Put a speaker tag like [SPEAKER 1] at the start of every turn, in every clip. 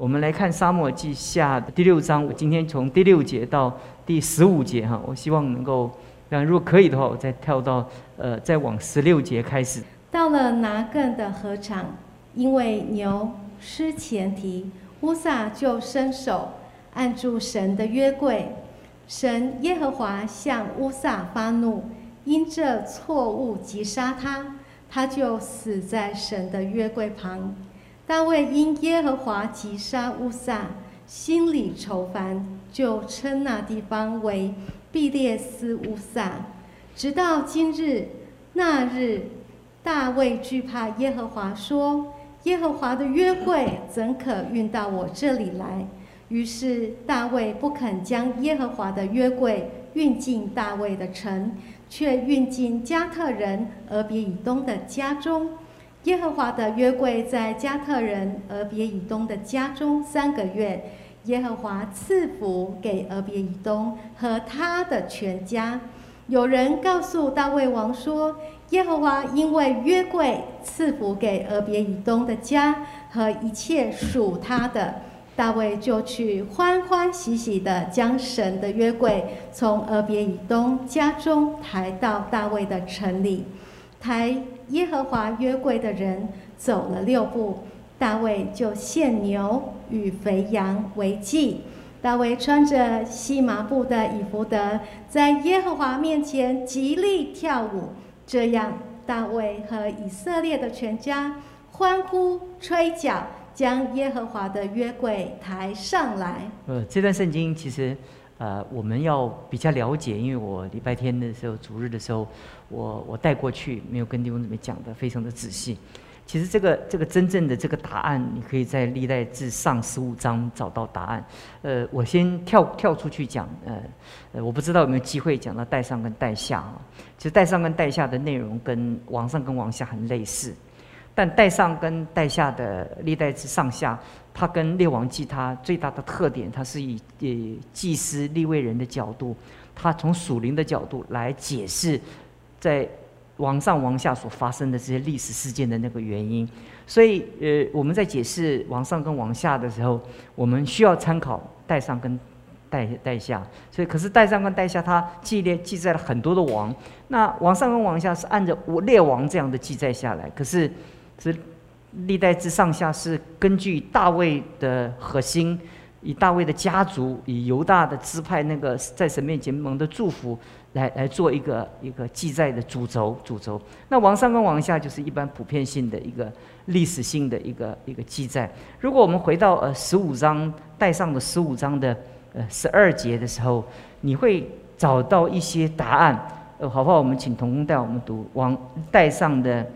[SPEAKER 1] 我们来看《沙漠记下》第六章，我今天从第六节到第十五节哈，我希望能够，让如果可以的话，我再跳到呃，再往十六节开始。
[SPEAKER 2] 到了拿更的河场，因为牛失前蹄，乌撒就伸手按住神的约柜，神耶和华向乌撒发怒，因这错误击杀他，他就死在神的约柜旁。大卫因耶和华击杀乌撒，心里愁烦，就称那地方为毕列斯乌撒。直到今日，那日，大卫惧怕耶和华，说：“耶和华的约柜怎可运到我这里来？”于是大卫不肯将耶和华的约柜运进大卫的城，却运进加特人俄别以东的家中。耶和华的约柜在加特人俄别以东的家中三个月，耶和华赐福给俄别以东和他的全家。有人告诉大卫王说：“耶和华因为约柜赐福给俄别以东的家和一切属他的，大卫就去欢欢喜喜的将神的约柜从俄别以东家中抬到大卫的城里。”抬耶和华约柜的人走了六步，大卫就献牛与肥羊为祭。大卫穿着细麻布的以弗得，在耶和华面前极力跳舞。这样，大卫和以色列的全家欢呼吹角，将耶和华的约柜抬上来。
[SPEAKER 1] 呃，这段圣经其实。呃，我们要比较了解，因为我礼拜天的时候、主日的时候，我我带过去，没有跟弟兄姊妹讲的非常的仔细。其实这个这个真正的这个答案，你可以在历代至上十五章找到答案。呃，我先跳跳出去讲，呃呃，我不知道有没有机会讲到带上跟带下啊。其实带上跟带下的内容跟往上跟往下很类似。但带上跟带下的历代之上下，它跟列王记它最大的特点，它是以以祭司立位人的角度，它从属灵的角度来解释，在往上往下所发生的这些历史事件的那个原因。所以，呃，我们在解释往上跟往下的时候，我们需要参考带上跟带带下。所以，可是带上跟带下，它记列记载了很多的王。那往上跟往下是按照列王这样的记载下来，可是。是历代之上下是根据大卫的核心，以大卫的家族，以犹大的支派那个在神面前蒙的祝福来来做一个一个记载的主轴主轴。那往上跟往下就是一般普遍性的一个历史性的一个一个记载。如果我们回到呃十五章带上的十五章的呃十二节的时候，你会找到一些答案。呃，好不好？我们请童工带我们读王带上的。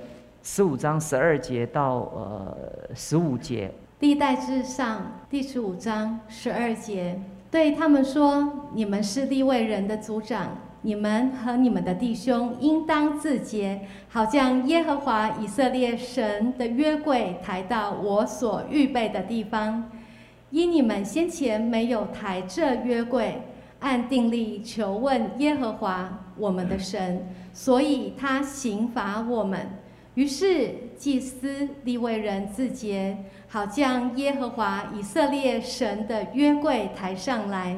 [SPEAKER 1] 十五章十二节到呃十五节，
[SPEAKER 2] 历代至上第十五章十二节，对他们说：你们是立位人的族长，你们和你们的弟兄应当自洁，好将耶和华以色列神的约柜抬到我所预备的地方。因你们先前没有抬这约柜，按定力求问耶和华我们的神，所以他刑罚我们。于是祭司立位人自洁，好将耶和华以色列神的约柜抬上来。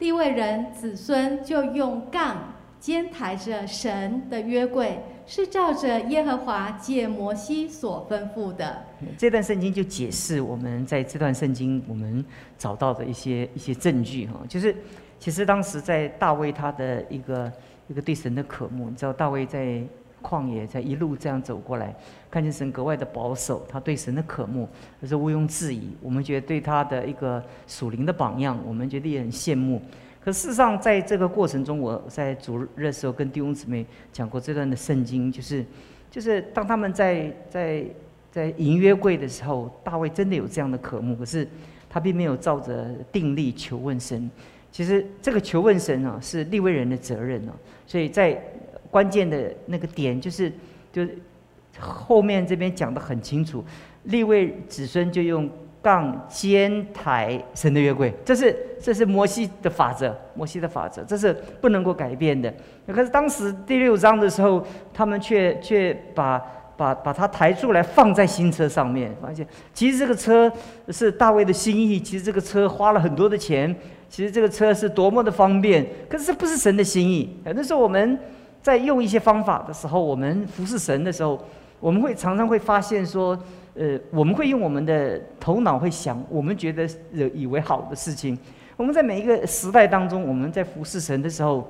[SPEAKER 2] 立位人子孙就用杠肩抬着神的约柜，是照着耶和华借摩西所吩咐的。
[SPEAKER 1] 这段圣经就解释我们在这段圣经我们找到的一些一些证据哈，就是其实当时在大卫他的一个一个对神的渴慕，你知道大卫在。旷野才一路这样走过来，看见神格外的保守，他对神的渴慕，这是毋庸置疑。我们觉得对他的一个属灵的榜样，我们觉得也很羡慕。可事实上，在这个过程中，我在主日的时候跟弟兄姊妹讲过这段的圣经，就是就是当他们在在在迎约柜的时候，大卫真的有这样的渴慕，可是他并没有照着定力求问神。其实这个求问神啊，是立位人的责任啊，所以在。关键的那个点就是，就后面这边讲的很清楚，立位子孙就用杠肩抬神的约柜，这是这是摩西的法则，摩西的法则，这是不能够改变的。可是当时第六章的时候，他们却却把把把它抬出来放在新车上面，发现其实这个车是大卫的心意，其实这个车花了很多的钱，其实这个车是多么的方便，可是这不是神的心意。那时候我们在用一些方法的时候，我们服侍神的时候，我们会常常会发现说，呃，我们会用我们的头脑会想，我们觉得以为好的事情。我们在每一个时代当中，我们在服侍神的时候。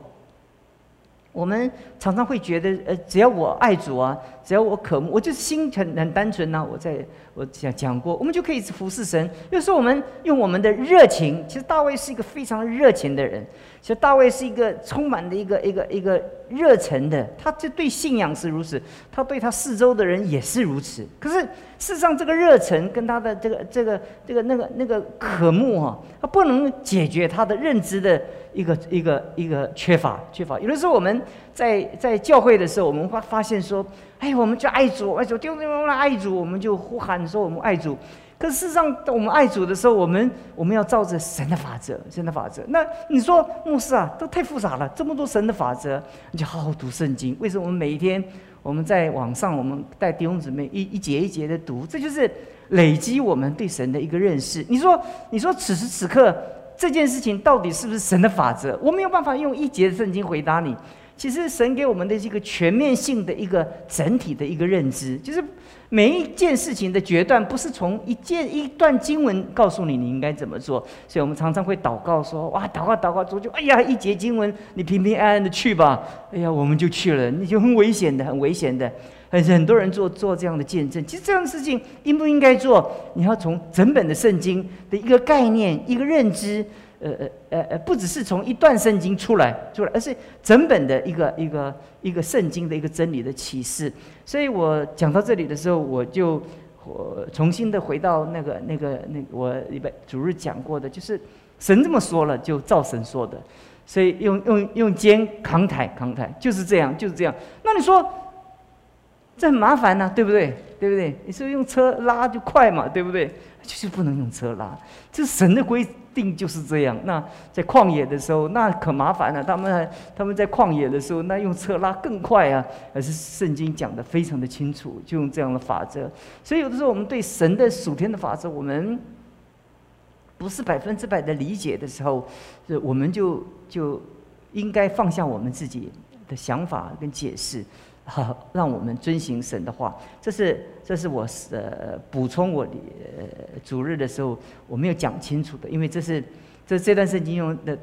[SPEAKER 1] 我们常常会觉得，呃，只要我爱主啊，只要我渴慕，我就是心很很单纯呐。我在我讲讲过，我们就可以服侍神。有时候我们用我们的热情，其实大卫是一个非常热情的人。其实大卫是一个充满的一个一个一个热忱的，他就对信仰是如此，他对他四周的人也是如此。可是事实上，这个热忱跟他的这个这个这个那个那个渴慕啊，他不能解决他的认知的。一个一个一个缺乏缺乏，有的时候我们在在教会的时候，我们会发现说，哎，我们就爱主爱主，丢丢丢爱主，我们就呼喊说我们爱主。可事实上，我们爱主的时候，我们我们要照着神的法则，神的法则。那你说牧师啊，都太复杂了，这么多神的法则，你就好好读圣经。为什么我们每一天我们在网上，我们带弟兄姊妹一一节一节的读，这就是累积我们对神的一个认识。你说，你说此时此刻。这件事情到底是不是神的法则？我没有办法用一节圣经回答你。其实神给我们的一个全面性的一个整体的一个认知，就是每一件事情的决断不是从一件一段经文告诉你你应该怎么做。所以我们常常会祷告说：“哇，祷告祷告，主就哎呀，一节经文，你平平安安的去吧。”哎呀，我们就去了，你就很危险的，很危险的。很很多人做做这样的见证，其实这样的事情应不应该做？你要从整本的圣经的一个概念、一个认知，呃呃呃呃，不只是从一段圣经出来出来，而是整本的一个一个一个圣经的一个真理的启示。所以我讲到这里的时候，我就我重新的回到那个那个那我礼拜主日讲过的，就是神这么说了，就照神说的。所以用用用肩扛抬扛抬，就是这样就是这样。那你说？这很麻烦呐，对不对？对不对？你说用车拉就快嘛，对不对？就是不能用车拉，这神的规定就是这样。那在旷野的时候，那可麻烦了。他们他们在旷野的时候，那用车拉更快啊。还是圣经讲的非常的清楚，就用这样的法则。所以有的时候我们对神的属天的法则，我们不是百分之百的理解的时候，我们就就应该放下我们自己的想法跟解释。好，让我们遵行神的话。这是，这是我呃补充我的呃主日的时候我没有讲清楚的，因为这是这这段圣经用的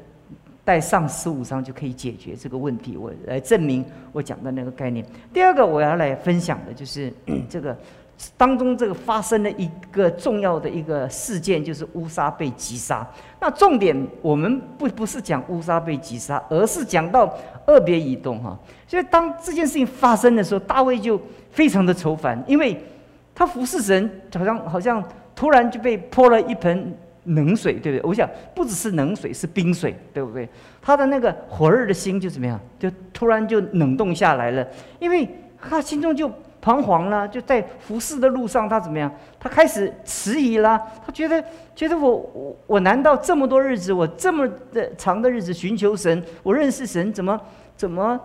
[SPEAKER 1] 带上十五章就可以解决这个问题，我来证明我讲的那个概念。第二个我要来分享的就是 这个当中这个发生的一个重要的一个事件，就是乌沙被击杀。那重点我们不不是讲乌沙被击杀，而是讲到。二别移动哈，所以当这件事情发生的时候，大卫就非常的愁烦，因为他服侍神，好像好像突然就被泼了一盆冷水，对不对？我想不只是冷水，是冰水，对不对？他的那个火热的心就怎么样，就突然就冷冻下来了，因为他心中就彷徨了，就在服侍的路上，他怎么样？他开始迟疑了，他觉得觉得我我我难道这么多日子，我这么的长的日子寻求神，我认识神，怎么？怎么，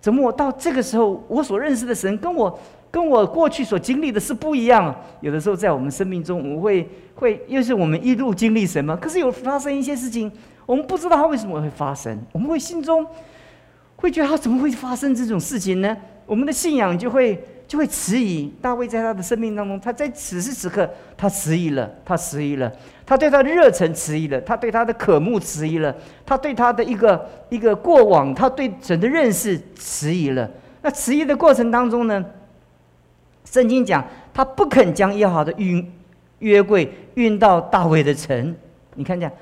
[SPEAKER 1] 怎么我到这个时候，我所认识的神跟我跟我过去所经历的是不一样。有的时候在我们生命中，我们会会又是我们一路经历什么？可是有发生一些事情，我们不知道它为什么会发生。我们会心中会觉得他怎么会发生这种事情呢？我们的信仰就会。就会迟疑。大卫在他的生命当中，他在此时此刻，他迟疑了，他迟疑了，他对他的热忱迟疑了，他对他的渴慕迟疑了，他对他的一个一个过往，他对神的认识迟疑了。那迟疑的过程当中呢，圣经讲他不肯将耶和华的运约柜运到大卫的城。你看这样，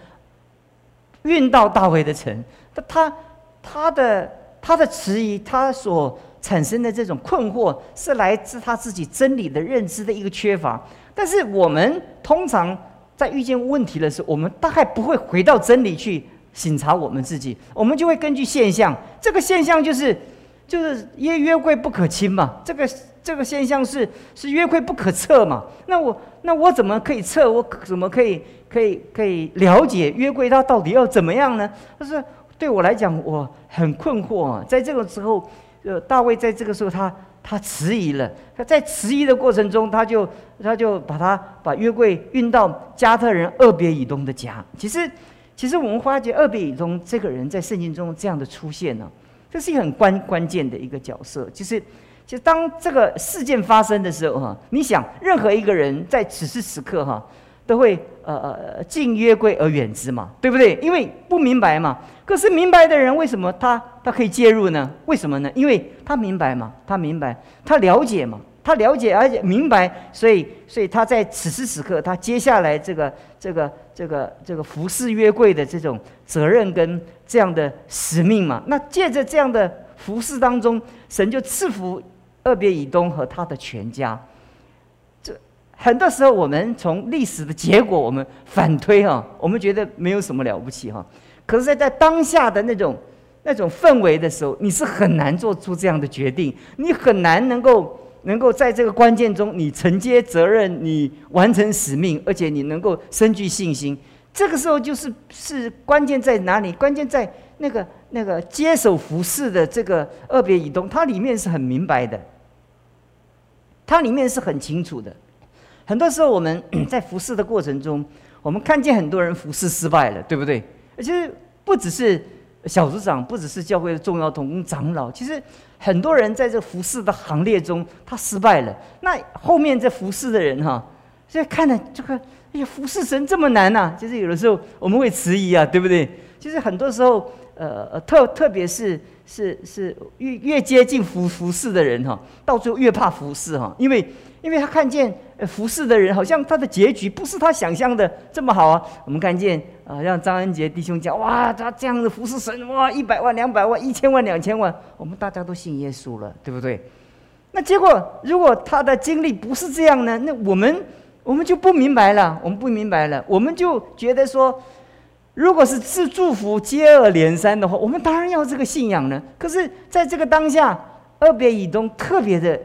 [SPEAKER 1] 运到大卫的城，他他他的他的迟疑，他所。产生的这种困惑是来自他自己真理的认知的一个缺乏。但是我们通常在遇见问题的时候，我们大概不会回到真理去审查我们自己，我们就会根据现象。这个现象就是就是约约柜不可亲嘛。这个这个现象是是约柜不可测嘛。那我那我怎么可以测？我怎么可以可以可以了解约柜它到底要怎么样呢？就是对我来讲，我很困惑啊。在这个时候。呃，大卫在这个时候，他他迟疑了。他在迟疑的过程中，他就他就把他把约柜运到加特人二别以东的家。其实，其实我们发觉二别以东这个人在圣经中这样的出现呢，这是一个很关关键的一个角色。就是，就当这个事件发生的时候哈，你想任何一个人在此时此刻哈。都会呃呃敬约柜而远之嘛，对不对？因为不明白嘛。可是明白的人为什么他他可以介入呢？为什么呢？因为他明白嘛，他明白，他了解嘛，他了解而且明白，所以所以他在此时此刻，他接下来这个这个这个这个服侍约柜的这种责任跟这样的使命嘛。那借着这样的服侍当中，神就赐福二别以东和他的全家。很多时候，我们从历史的结果，我们反推哈，我们觉得没有什么了不起哈。可是，在在当下的那种那种氛围的时候，你是很难做出这样的决定，你很难能够能够在这个关键中，你承接责任，你完成使命，而且你能够深具信心。这个时候就是是关键在哪里？关键在那个那个接手服侍的这个二别以东，它里面是很明白的，它里面是很清楚的。很多时候我们 在服侍的过程中，我们看见很多人服侍失败了，对不对？而且不只是小组长，不只是教会的重要同工长老，其实很多人在这服侍的行列中，他失败了。那后面这服侍的人哈，现在看了这个，哎呀，服侍神这么难呐！就是有的时候我们会迟疑啊，对不对？其实很多时候，呃，特特别是是是越越接近服服侍的人哈，到最后越怕服侍哈，因为因为他看见。服侍的人好像他的结局不是他想象的这么好啊！我们看见啊，让张恩杰弟兄讲哇，他这样的服侍神哇，一百万、两百万、一千万、两千万，我们大家都信耶稣了，对不对？那结果如果他的经历不是这样呢？那我们我们就不明白了，我们不明白了，我们就觉得说，如果是自祝福接二连三的话，我们当然要这个信仰呢。可是在这个当下，二别以东特别的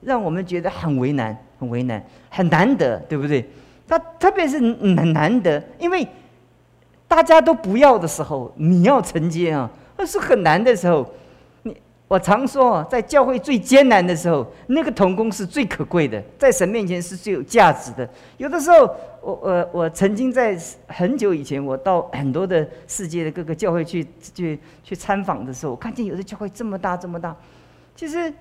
[SPEAKER 1] 让我们觉得很为难。很为难，很难得，对不对？他特别是很难得，因为大家都不要的时候，你要承接啊，那是很难的时候。你我常说，在教会最艰难的时候，那个童工是最可贵的，在神面前是最有价值的。有的时候，我我我曾经在很久以前，我到很多的世界的各个教会去去去参访的时候，我看见有的教会这么大这么大，其实。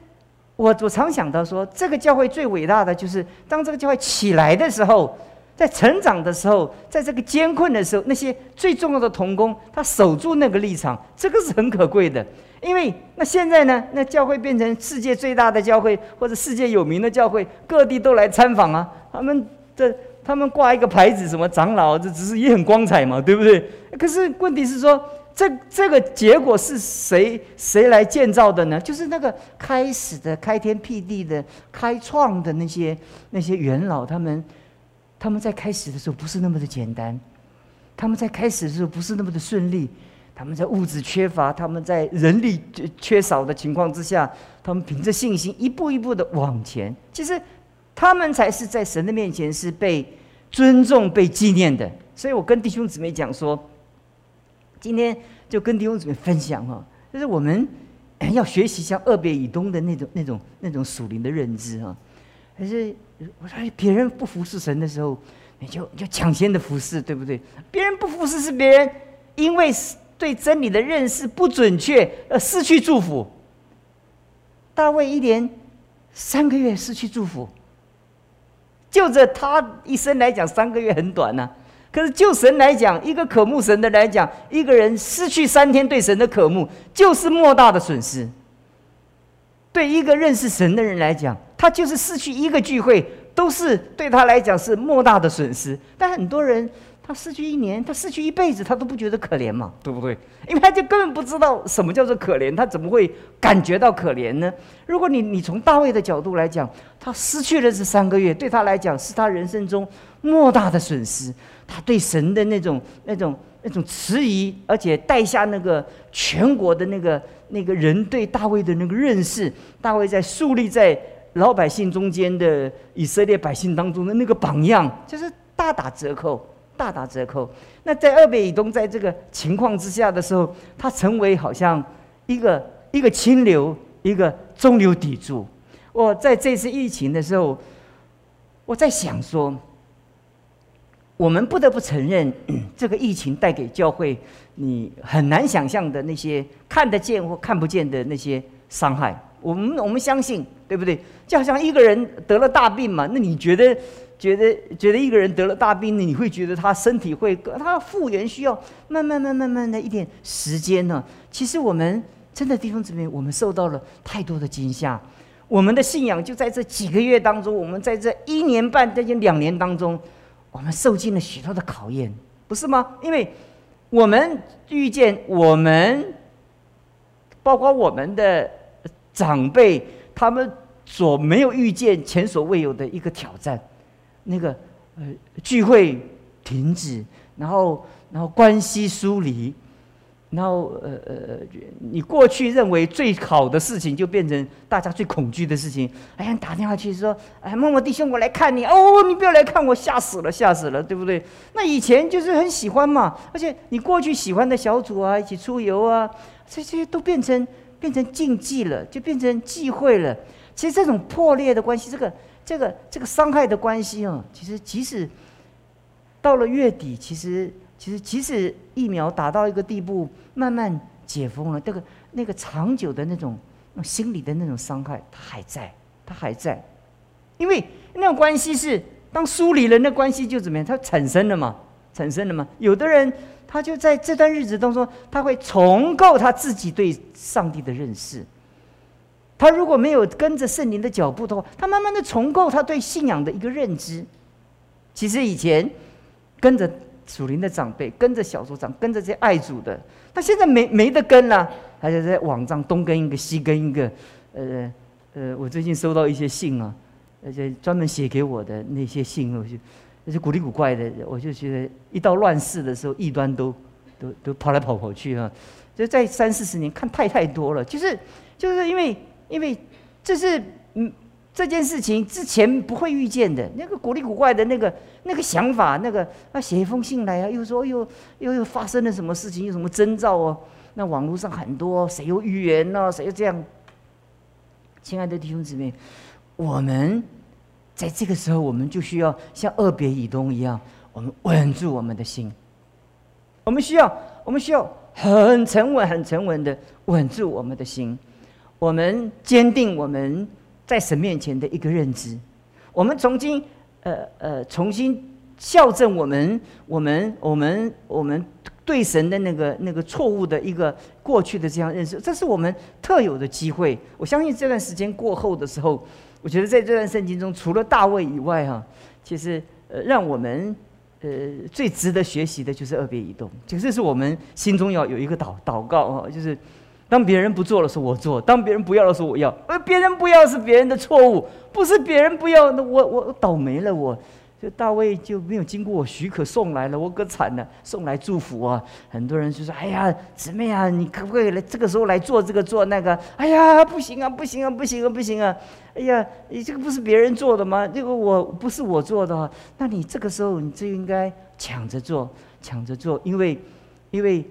[SPEAKER 1] 我我常想到说，这个教会最伟大的就是当这个教会起来的时候，在成长的时候，在这个艰困的时候，那些最重要的童工，他守住那个立场，这个是很可贵的。因为那现在呢，那教会变成世界最大的教会，或者世界有名的教会，各地都来参访啊。他们这他们挂一个牌子，什么长老，这只是也很光彩嘛，对不对？可是问题是说。这这个结果是谁谁来建造的呢？就是那个开始的开天辟地的开创的那些那些元老，他们他们在开始的时候不是那么的简单，他们在开始的时候不是那么的顺利，他们在物质缺乏，他们在人力缺少的情况之下，他们凭着信心一步一步的往前。其实他们才是在神的面前是被尊重、被纪念的。所以我跟弟兄姊妹讲说。今天就跟弟兄姊妹分享哈，就是我们 要学习像二别以东的那种、那种、那种属灵的认知哈。可是我说别人不服侍神的时候，你就就抢先的服侍，对不对？别人不服侍是别人因为对真理的认识不准确而失去祝福。大卫一连三个月失去祝福，就着他一生来讲，三个月很短呐。可是就神来讲，一个渴慕神的来讲，一个人失去三天对神的渴慕，就是莫大的损失。对一个认识神的人来讲，他就是失去一个聚会，都是对他来讲是莫大的损失。但很多人。他失去一年，他失去一辈子，他都不觉得可怜嘛，对不对？因为他就根本不知道什么叫做可怜，他怎么会感觉到可怜呢？如果你你从大卫的角度来讲，他失去了这三个月，对他来讲是他人生中莫大的损失。他对神的那种那种那种迟疑，而且带下那个全国的那个那个人对大卫的那个认识，大卫在树立在老百姓中间的以色列百姓当中的那个榜样，就是大打折扣。大打折扣。那在二北以东，在这个情况之下的时候，它成为好像一个一个清流，一个中流砥柱。我在这次疫情的时候，我在想说，我们不得不承认，这个疫情带给教会你很难想象的那些看得见或看不见的那些伤害。我们我们相信，对不对？就好像一个人得了大病嘛，那你觉得觉得觉得一个人得了大病，你会觉得他身体会他复原需要慢慢慢慢慢的一点时间呢？其实我们真的弟兄姊妹，我们受到了太多的惊吓。我们的信仰就在这几个月当中，我们在这一年半、将近两年当中，我们受尽了许多的考验，不是吗？因为我们遇见我们，包括我们的长辈，他们。所没有遇见前所未有的一个挑战，那个呃聚会停止，然后然后关系疏离，然后呃呃，你过去认为最好的事情，就变成大家最恐惧的事情。哎呀，打电话去说，哎，默默弟兄，我来看你哦，你不要来看我，吓死了，吓死了，对不对？那以前就是很喜欢嘛，而且你过去喜欢的小组啊，一起出游啊，这些都变成变成禁忌了，就变成忌讳了。其实这种破裂的关系，这个、这个、这个伤害的关系啊，其实即使到了月底，其实、其实即使疫苗打到一个地步，慢慢解封了，这个、那个长久的那种心理的那种伤害，它还在，它还在。因为那种关系是当疏离了，那关系就怎么样？它产生了嘛？产生了嘛？有的人他就在这段日子当中，他会重构他自己对上帝的认识。他如果没有跟着圣灵的脚步的话，他慢慢的重构他对信仰的一个认知。其实以前跟着属灵的长辈，跟着小组长，跟着这些爱主的，他现在没没得跟了，他就在网上东跟一个西跟一个。呃呃，我最近收到一些信啊，而且专门写给我的那些信，我就那些古里古怪的，我就觉得一到乱世的时候，异端都都都跑来跑跑去啊。就在三四十年看太太多了，就是就是因为。因为这是嗯这件事情之前不会遇见的那个古里古怪的那个那个想法，那个啊写一封信来啊，又说又又又发生了什么事情，有什么征兆哦？那网络上很多谁又预言呢？谁又这样？亲爱的弟兄姊妹，我们在这个时候，我们就需要像二别以东一样，我们稳住我们的心。我们需要，我们需要很沉稳、很沉稳的稳住我们的心。我们坚定我们在神面前的一个认知，我们重新呃呃重新校正我们我们我们我们对神的那个那个错误的一个过去的这样认识，这是我们特有的机会。我相信这段时间过后的时候，我觉得在这段圣经中，除了大卫以外哈，其实呃让我们呃最值得学习的就是二别移动，就这是我们心中要有一个祷祷告啊，就是。当别人不做的时候，我做；当别人不要的时候，我要。而别人不要是别人的错误，不是别人不要，那我我倒霉了。我，就大卫就没有经过我许可送来了，我可惨了。送来祝福啊，很多人就说：“哎呀，姊妹啊，你可不可以来这个时候来做这个做那个？”哎呀，不行啊，不行啊，不行啊，不行啊！哎呀，你这个不是别人做的吗？这个我不是我做的，那你这个时候你就应该抢着做，抢着做，因为，因为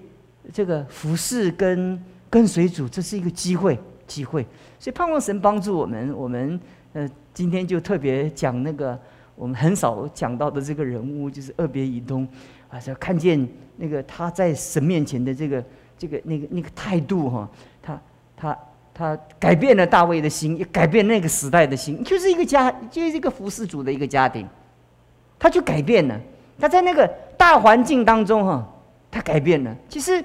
[SPEAKER 1] 这个服饰跟。跟随主，这是一个机会，机会。所以盼望神帮助我们。我们呃，今天就特别讲那个我们很少讲到的这个人物，就是二别以东啊，就看见那个他在神面前的这个这个那个那个态度哈，他他他改变了大卫的心，也改变那个时代的心，就是一个家，就是一个服侍主的一个家庭，他就改变了。他在那个大环境当中哈，他改变了。其实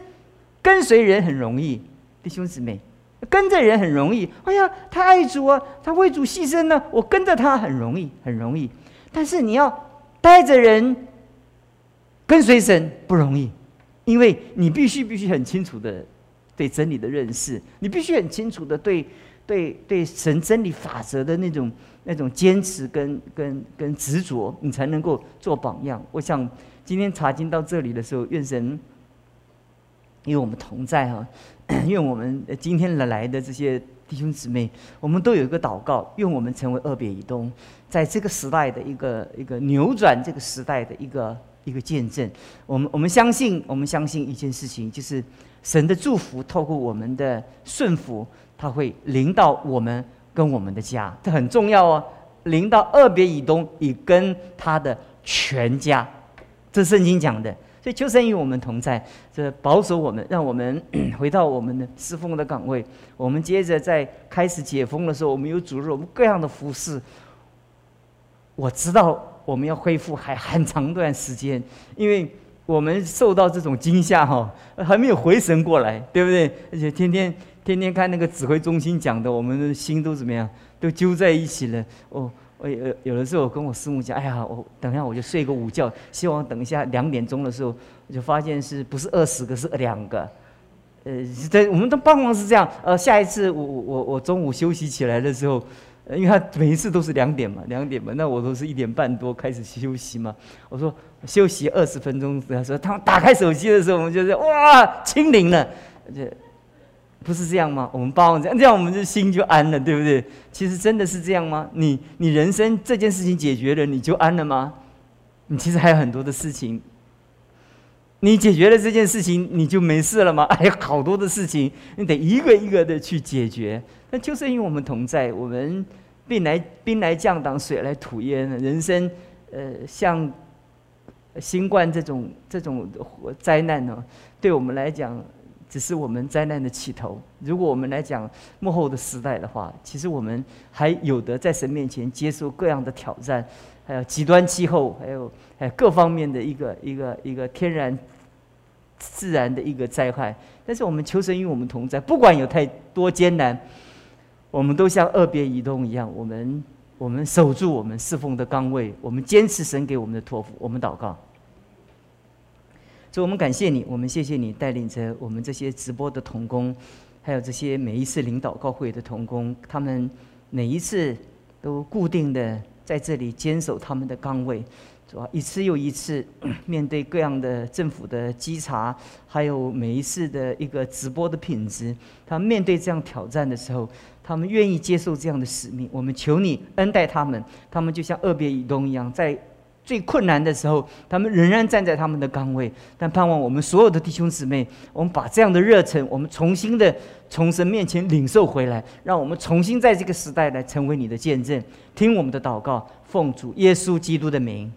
[SPEAKER 1] 跟随人很容易。弟兄姊妹，跟着人很容易。哎呀，他爱主啊，他为主牺牲呢，我跟着他很容易，很容易。但是你要带着人跟随神不容易，因为你必须必须很清楚的对真理的认识，你必须很清楚的对对对神真理法则的那种那种坚持跟跟跟执着，你才能够做榜样。我想今天查经到这里的时候，愿神与我们同在哈。愿我们今天来来的这些弟兄姊妹，我们都有一个祷告，愿我们成为二别以东，在这个时代的一个一个扭转这个时代的一个一个见证。我们我们相信，我们相信一件事情，就是神的祝福透过我们的顺服，它会临到我们跟我们的家，这很重要哦。临到二别以东，以跟他的全家，这圣经讲的。所以求神与我们同在，这保守我们，让我们 回到我们的侍奉的岗位。我们接着在开始解封的时候，我们有主日，我们各样的服饰。我知道我们要恢复还很长段时间，因为我们受到这种惊吓哈，还没有回神过来，对不对？而且天天天天看那个指挥中心讲的，我们的心都怎么样？都揪在一起了。哦，有有的时候我跟我师母讲，哎呀，我等一下我就睡个午觉，希望等一下两点钟的时候，我就发现是不是二十个是两个？呃，在我们的傍晚是这样。呃，下一次我我我中午休息起来的时候。因为他每一次都是两点嘛，两点嘛，那我都是一点半多开始休息嘛。我说休息二十分钟，他说他打开手机的时候，我们就是哇清零了，这不是这样吗？我们帮这样，这样我们的心就安了，对不对？其实真的是这样吗？你你人生这件事情解决了，你就安了吗？你其实还有很多的事情，你解决了这件事情，你就没事了吗？还有好多的事情，你得一个一个的去解决。那就是因为我们同在，我们兵来兵来将挡，水来土掩。人生，呃，像新冠这种这种灾难呢，对我们来讲，只是我们灾难的起头。如果我们来讲幕后的时代的话，其实我们还有的在神面前接受各样的挑战，还有极端气候，还有还有各方面的一个一个一个天然自然的一个灾害。但是我们求神与我们同在，不管有太多艰难。我们都像二别移动一样，我们我们守住我们侍奉的岗位，我们坚持神给我们的托付，我们祷告。所以，我们感谢你，我们谢谢你带领着我们这些直播的童工，还有这些每一次领导告会的童工，他们每一次都固定的在这里坚守他们的岗位。是吧？一次又一次面对各样的政府的稽查，还有每一次的一个直播的品质，他们面对这样挑战的时候，他们愿意接受这样的使命。我们求你恩待他们，他们就像二别以东一样，在最困难的时候，他们仍然站在他们的岗位。但盼望我们所有的弟兄姊妹，我们把这样的热忱，我们重新的从神面前领受回来，让我们重新在这个时代来成为你的见证。听我们的祷告，奉主耶稣基督的名。